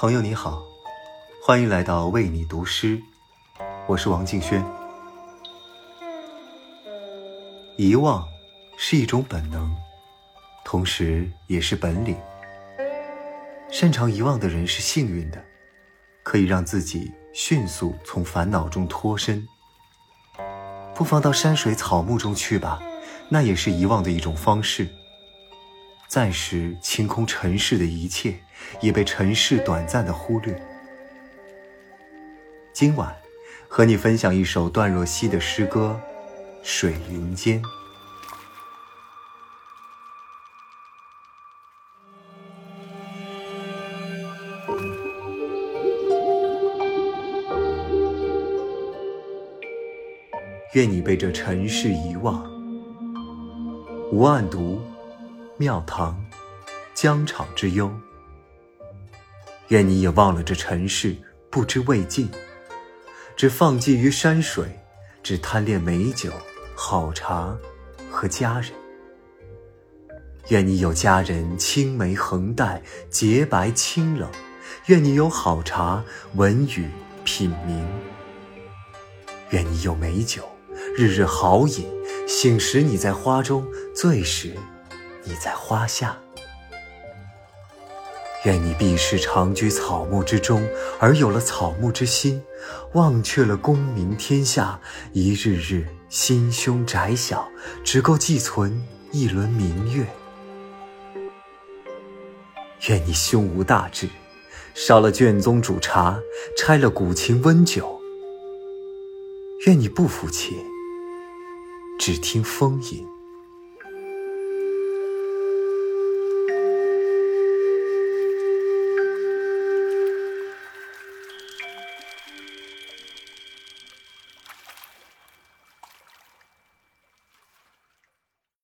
朋友你好，欢迎来到为你读诗，我是王敬轩。遗忘是一种本能，同时也是本领。擅长遗忘的人是幸运的，可以让自己迅速从烦恼中脱身。不妨到山水草木中去吧，那也是遗忘的一种方式。暂时清空尘世的一切，也被尘世短暂的忽略。今晚，和你分享一首段若曦的诗歌《水云间》。愿你被这尘世遗忘，无案牍。庙堂，疆场之忧。愿你也忘了这尘世，不知未尽，只放寄于山水，只贪恋美酒、好茶和佳人。愿你有佳人青梅横黛，洁白清冷；愿你有好茶，闻语品茗；愿你有美酒，日日好饮；醒时你在花中，醉时。你在花下，愿你毕世长居草木之中，而有了草木之心，忘却了功名天下，一日日心胸窄小，只够寄存一轮明月。愿你胸无大志，烧了卷宗煮茶，拆了古琴温酒。愿你不抚琴，只听风吟。